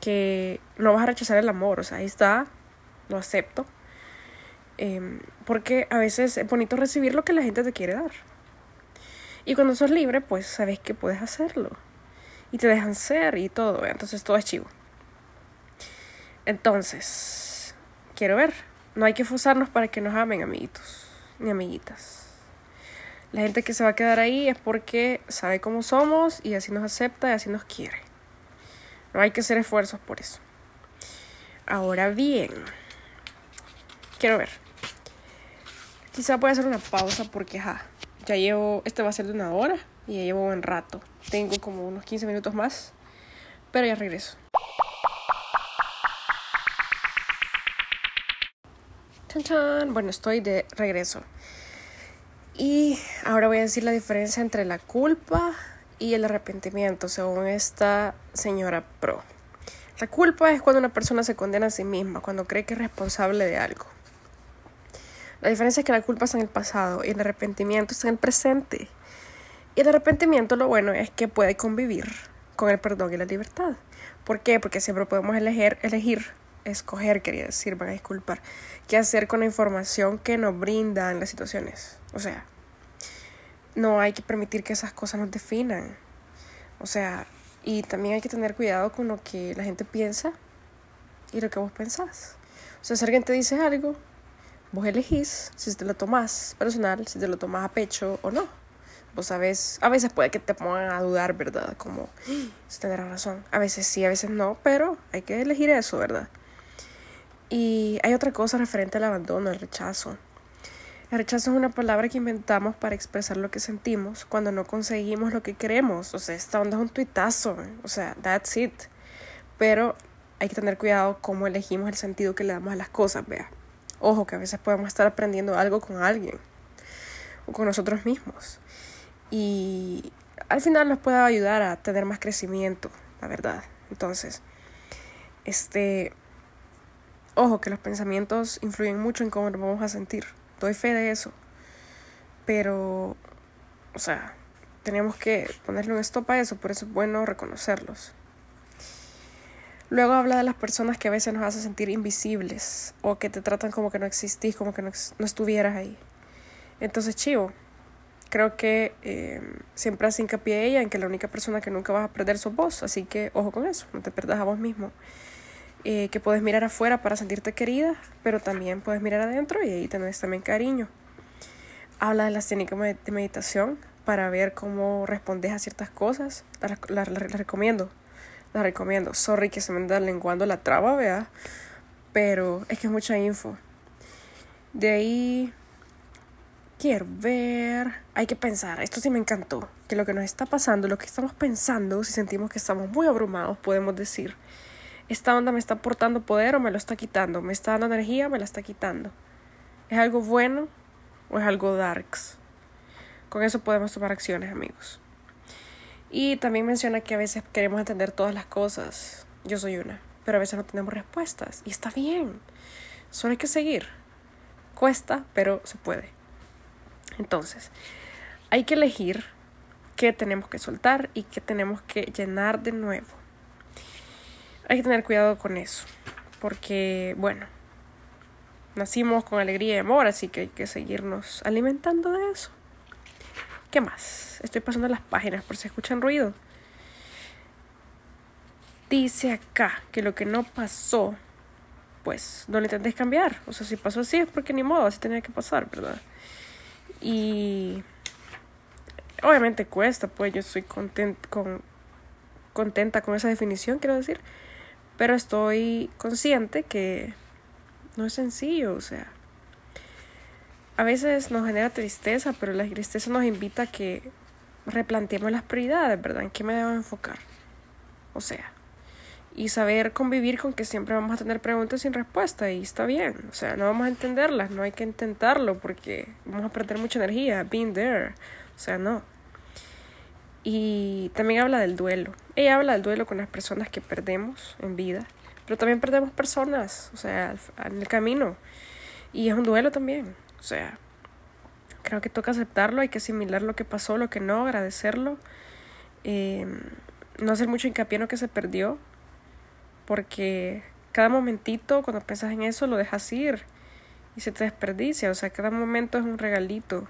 Que no vas a rechazar el amor. O sea, ahí está. Lo acepto Em, porque a veces es bonito recibir lo que la gente te quiere dar. Y cuando sos libre, pues sabes que puedes hacerlo. Y te dejan ser y todo. Entonces todo es chivo. Entonces, quiero ver. No hay que forzarnos para que nos amen, amiguitos, ni amiguitas. La gente que se va a quedar ahí es porque sabe cómo somos y así nos acepta y así nos quiere. No hay que hacer esfuerzos por eso. Ahora bien, quiero ver. Quizá pueda hacer una pausa porque ja, ya llevo, este va a ser de una hora y ya llevo un rato. Tengo como unos 15 minutos más, pero ya regreso. Chan, chan. Bueno, estoy de regreso. Y ahora voy a decir la diferencia entre la culpa y el arrepentimiento, según esta señora pro. La culpa es cuando una persona se condena a sí misma, cuando cree que es responsable de algo. La diferencia es que la culpa está en el pasado y el arrepentimiento está en el presente. Y el arrepentimiento lo bueno es que puede convivir con el perdón y la libertad. ¿Por qué? Porque siempre podemos elegir, escoger, quería decir, van a disculpar, qué hacer con la información que nos brindan las situaciones. O sea, no hay que permitir que esas cosas nos definan. O sea, y también hay que tener cuidado con lo que la gente piensa y lo que vos pensás. O sea, si alguien te dice algo, vos elegís si te lo tomas personal, si te lo tomas a pecho o no. Vos sabes, a veces puede que te pongan a dudar, ¿verdad? Como, si tendrás razón. A veces sí, a veces no, pero hay que elegir eso, ¿verdad? Y hay otra cosa referente al abandono, el rechazo. El rechazo es una palabra que inventamos para expresar lo que sentimos cuando no conseguimos lo que queremos. O sea, esta onda es un tuitazo. O sea, that's it. Pero hay que tener cuidado cómo elegimos el sentido que le damos a las cosas, vea. Ojo, que a veces podemos estar aprendiendo algo con alguien o con nosotros mismos. Y al final nos puede ayudar a tener más crecimiento la verdad. Entonces, este, ojo que los pensamientos influyen mucho en cómo nos vamos a sentir. Doy fe de eso. Pero, o sea, tenemos que ponerle un stop a eso, por eso es bueno reconocerlos. Luego habla de las personas que a veces nos hacen sentir invisibles o que te tratan como que no existís, como que no, estuvieras ahí. Entonces, chivo, creo que eh, siempre hace hincapié ella en que la única persona que nunca vas a perder sos vos, así que ojo con eso, no te perdas a vos mismo. Eh, que puedes mirar afuera para sentirte querida, pero también puedes mirar adentro y ahí tenés también cariño. Habla de las técnicas de meditación para ver cómo respondes a ciertas cosas. Las recomiendo, las recomiendo. Sorry que se me anda lenguando la traba, vea, pero es que es mucha info. De ahí quiero ver, hay que pensar, esto sí me encantó, que lo que nos está pasando, lo que estamos pensando, si sentimos que estamos muy abrumados, podemos decir, esta onda me está aportando poder o me lo está quitando, me está dando energía o me la está quitando. ¿Es algo bueno o es algo darks? Con eso podemos tomar acciones, amigos. Y también menciona que a veces queremos entender todas las cosas. Yo soy una, pero a veces no tenemos respuestas y está bien. Solo hay que seguir. Cuesta, pero se puede. Entonces, hay que elegir qué tenemos que soltar y qué tenemos que llenar de nuevo. Hay que tener cuidado con eso, porque, bueno, nacimos con alegría y amor, así que hay que seguirnos alimentando de eso. ¿Qué más? Estoy pasando las páginas por si escuchan ruido. Dice acá que lo que no pasó, pues no lo intentes cambiar. O sea, si pasó así es porque ni modo, así tenía que pasar, ¿verdad? Y obviamente cuesta, pues yo estoy content con, contenta con esa definición, quiero decir. Pero estoy consciente que no es sencillo, o sea. A veces nos genera tristeza, pero la tristeza nos invita a que replanteemos las prioridades, ¿verdad? ¿En qué me debo enfocar? O sea, y saber convivir con que siempre vamos a tener preguntas sin respuesta y está bien, o sea, no vamos a entenderlas, no hay que intentarlo porque vamos a perder mucha energía, being there, o sea, no. Y también habla del duelo. Ella habla del duelo con las personas que perdemos en vida, pero también perdemos personas, o sea, en el camino. Y es un duelo también, o sea, creo que toca aceptarlo, hay que asimilar lo que pasó, lo que no, agradecerlo, eh, no hacer mucho hincapié en lo que se perdió, porque cada momentito cuando piensas en eso lo dejas ir y se te desperdicia, o sea, cada momento es un regalito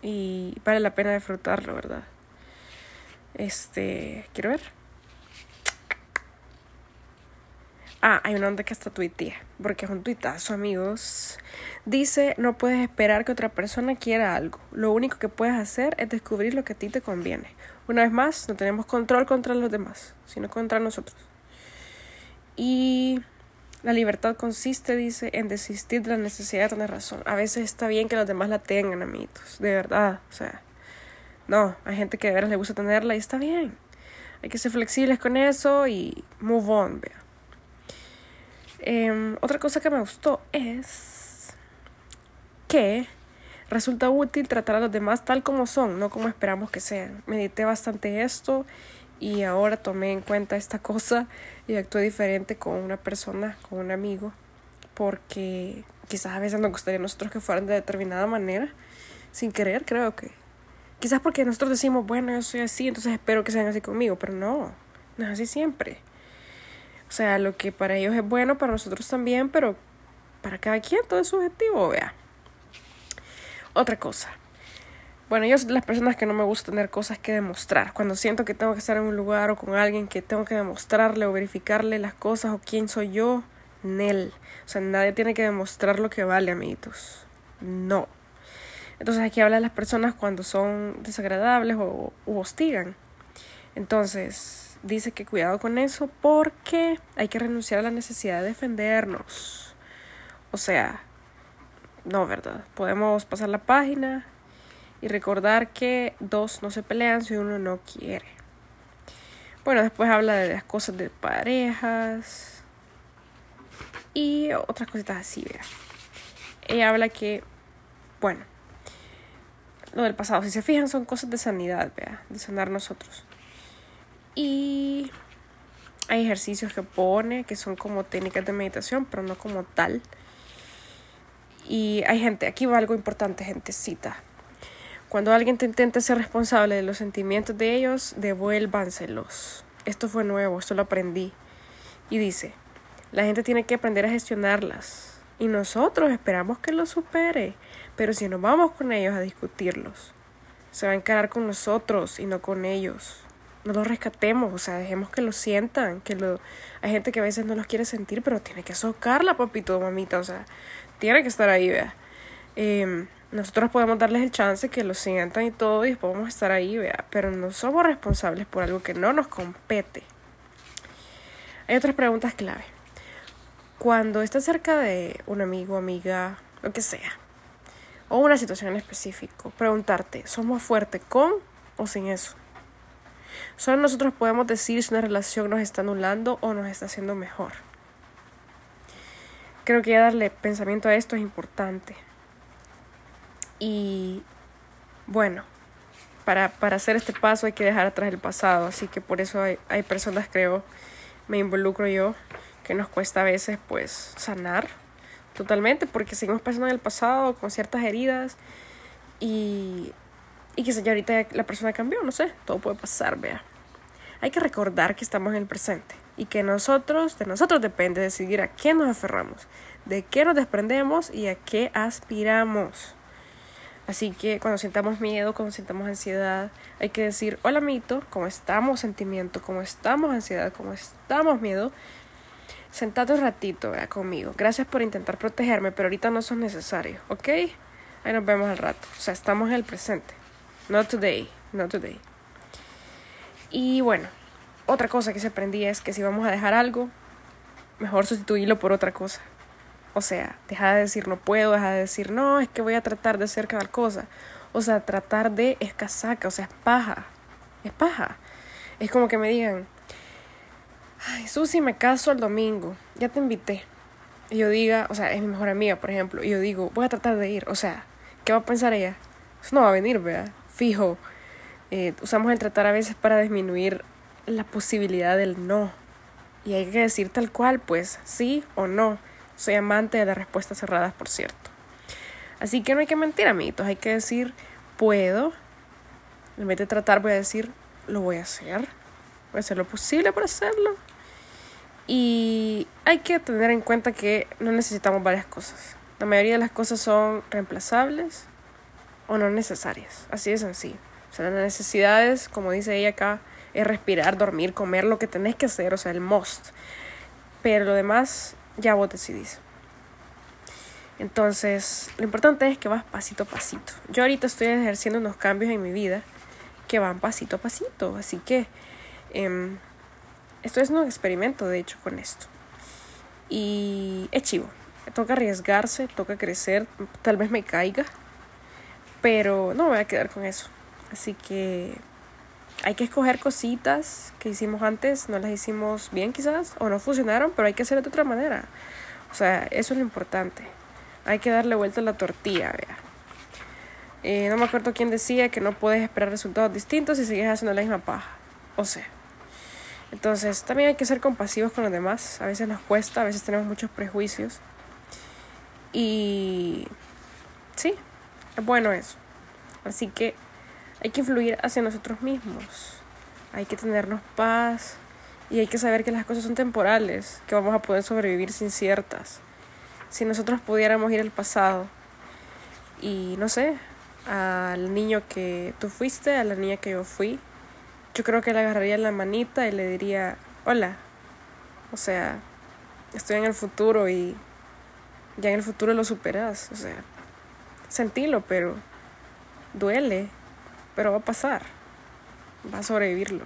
y vale la pena disfrutarlo, ¿verdad? Este, quiero ver. Ah, hay una onda que hasta tuitea, porque es un tuitazo, amigos. Dice, no puedes esperar que otra persona quiera algo. Lo único que puedes hacer es descubrir lo que a ti te conviene. Una vez más, no tenemos control contra los demás, sino contra nosotros. Y la libertad consiste, dice, en desistir de la necesidad de tener razón. A veces está bien que los demás la tengan, amiguitos, de verdad. O sea, no, hay gente que de veras le gusta tenerla y está bien. Hay que ser flexibles con eso y move on, vea. Em, otra cosa que me gustó es que resulta útil tratar a los demás tal como son, no como esperamos que sean. Medité bastante esto y ahora tomé en cuenta esta cosa y actué diferente con una persona, con un amigo, porque quizás a veces nos gustaría a nosotros que fueran de determinada manera, sin querer, creo que. Quizás porque nosotros decimos, bueno, yo soy así, entonces espero que sean así conmigo, pero no, no es así siempre. O sea, lo que para ellos es bueno, para nosotros también, pero para cada quien todo es subjetivo, vea. Otra cosa, bueno, yo soy de las personas que no me gusta tener cosas que demostrar. Cuando siento que tengo que estar en un lugar o con alguien que tengo que demostrarle o verificarle las cosas o quién soy yo, Nel. O sea, nadie tiene que demostrar lo que vale, amiguitos. No. Entonces aquí habla de las personas cuando son desagradables o hostigan. Entonces, dice que cuidado con eso porque hay que renunciar a la necesidad de defendernos. O sea, no, ¿verdad? Podemos pasar la página, y recordar que dos no se pelean si uno no quiere. Bueno, después habla de las cosas de parejas y otras cositas así, vea. Ella habla que, bueno, lo del pasado, si se fijan, son cosas de sanidad, vea, de sanar nosotros. Y hay ejercicios que pone que son como técnicas de meditación, pero no como tal. Y hay gente, aquí va algo importante, gentecita. Cuando alguien te intente ser responsable de los sentimientos de ellos, devuélvanselos. Esto fue nuevo, esto lo aprendí. Y dice, la gente tiene que aprender a gestionarlas. Y nosotros esperamos que lo supere. Pero si nos vamos con ellos a discutirlos, se va a encarar con nosotros y no con ellos. No los rescatemos, o sea, dejemos que lo sientan, que lo... Hay gente que a veces no los quiere sentir, pero tiene que socarla, papito, mamita, o sea, tiene que estar ahí, vea. Em, nosotros podemos darles el chance que lo sientan y todo y después vamos a estar ahí, vea, pero no somos responsables por algo que no nos compete. Hay otras preguntas clave. Cuando estás cerca de un amigo, amiga, lo que sea, o una situación en específico, preguntarte, ¿somos fuertes con o sin eso? Solo nosotros podemos decir si una relación nos está anulando o nos está haciendo mejor. Creo que ya darle pensamiento a esto es importante. Y bueno, para, para hacer este paso hay que dejar atrás el pasado, así que por eso hay, hay personas, creo, me involucro yo, que nos cuesta a veces pues sanar totalmente, porque seguimos pasando en el pasado con ciertas heridas y, y que ya ahorita la persona cambió, no sé, todo puede pasar, vea. Hay que recordar que estamos en el presente y que nosotros, de nosotros depende decidir a qué nos aferramos, de qué nos desprendemos y a qué aspiramos. Así que cuando sintamos miedo, cuando sintamos ansiedad, hay que decir, hola mito, ¿cómo estamos sentimiento? ¿Cómo estamos ansiedad? ¿Cómo estamos miedo? Sentate un ratito conmigo. Gracias por intentar protegerme, pero ahorita no son necesarios, ¿ok? Ahí nos vemos al rato. O sea, estamos en el presente. Not today, not today. Y bueno, otra cosa que se aprendí es que si vamos a dejar algo, mejor sustituirlo por otra cosa. O sea, deja de decir no puedo, deja de decir no, es que voy a tratar de hacer cada cosa. O sea, tratar de es casaca, o sea, es paja. Es paja. Es como que me digan, ay, Susi, me caso el domingo, ya te invité. Y yo diga, o sea, es mi mejor amiga, por ejemplo, y yo digo, voy a tratar de ir. O sea, ¿qué va a pensar ella? Eso no va a venir, ¿verdad? Fijo. Eh, usamos el tratar a veces para disminuir la posibilidad del no. Y hay que decir tal cual, pues, sí o no. Soy amante de las respuestas cerradas, por cierto. Así que no hay que mentir, amiguitos. Hay que decir, puedo. En vez de tratar, voy a decir, lo voy a hacer. Voy a hacer lo posible para hacerlo. Y hay que tener en cuenta que no necesitamos varias cosas. La mayoría de las cosas son reemplazables o no necesarias. Así de sencillo. O sea, las necesidades, como dice ella acá, es respirar, dormir, comer, lo que tenés que hacer, o sea, el must. Pero lo demás, ya vos decidís. Entonces, lo importante es que vas pasito a pasito. Yo ahorita estoy ejerciendo unos cambios en mi vida que van pasito a pasito. Así que eh, estoy haciendo un experimento, de hecho, con esto. Y es chivo. Toca arriesgarse, toca crecer. Tal vez me caiga. Pero no me voy a quedar con eso. Así que hay que escoger cositas que hicimos antes, no las hicimos bien quizás, o no funcionaron, pero hay que hacerlo de otra manera. O sea, eso es lo importante. Hay que darle vuelta a la tortilla, vea. Eh, no me acuerdo quién decía que no puedes esperar resultados distintos si sigues haciendo la misma paja. O sea. Entonces, también hay que ser compasivos con los demás. A veces nos cuesta, a veces tenemos muchos prejuicios. Y sí, es bueno eso. Así que hay que influir hacia nosotros mismos. Hay que tenernos paz y hay que saber que las cosas son temporales, que vamos a poder sobrevivir sin ciertas. Si nosotros pudiéramos ir al pasado y no sé, al niño que tú fuiste, a la niña que yo fui, yo creo que le agarraría la manita y le diría, hola, o sea, estoy en el futuro y ya en el futuro lo superas, o sea, sentilo, pero duele, pero va a pasar. Va a sobrevivirlo.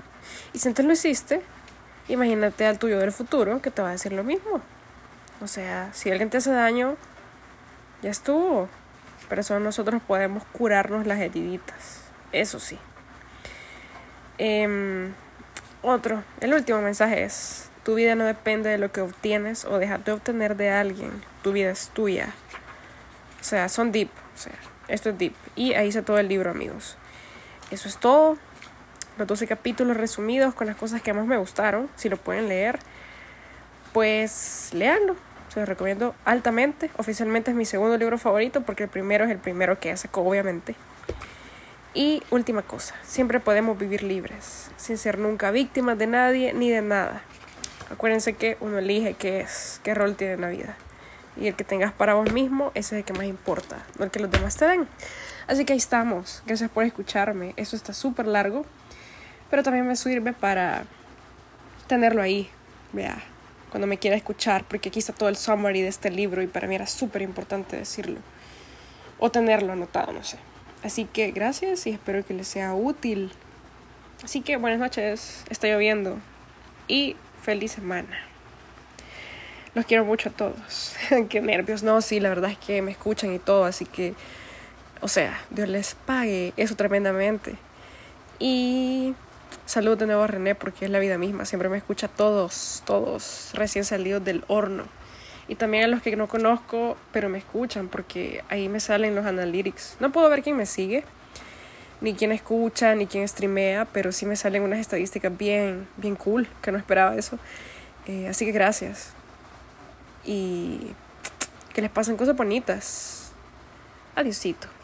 Y si antes lo hiciste, imagínate al tuyo del futuro que te va a decir lo mismo. O sea, si alguien te hace daño, ya estuvo. Pero solo nosotros podemos curarnos las heriditas. Eso sí. Em, otro, el último mensaje es, tu vida no depende de lo que obtienes o dejas de obtener de alguien. Tu vida es tuya. O sea, son deep. O sea, esto es deep. Y ahí está todo el libro, amigos. Eso es todo. los 12 capítulos resumidos con las cosas que más me gustaron. Si lo pueden leer, pues léanlo. Se los recomiendo altamente. Oficialmente es mi segundo libro favorito porque el primero es el primero que sacó, obviamente. Y última cosa, siempre podemos vivir libres, sin ser nunca víctimas de nadie ni de nada. Acuérdense que uno elige qué es, qué rol tiene en la vida. Y el que tengas para vos mismo, ese es el que más importa, no el que los demás te den. Así que ahí estamos. Gracias por escucharme. Eso está súper largo, pero también me sirve para tenerlo ahí. Vea, cuando me quiera escuchar, porque aquí está todo el summary de este libro y para mí era súper importante decirlo. O tenerlo anotado, no sé. Así que gracias y espero que les sea útil. Así que buenas noches, está lloviendo y feliz semana. Los quiero mucho a todos. Qué nervios. No, sí, la verdad es que me escuchan y todo, así que, o sea, Dios les pague eso tremendamente. Y salud de nuevo a René porque es la vida misma. Siempre me escucha a todos, todos recién salidos del horno y también a los que no conozco, pero me escuchan, porque ahí me salen los analytics. No puedo ver quién me sigue, ni quién escucha, ni quién streamea, pero sí me salen unas estadísticas bien, bien cool, que no esperaba eso. Eh, así que gracias. Y que les pasen cosas bonitas. Adiosito.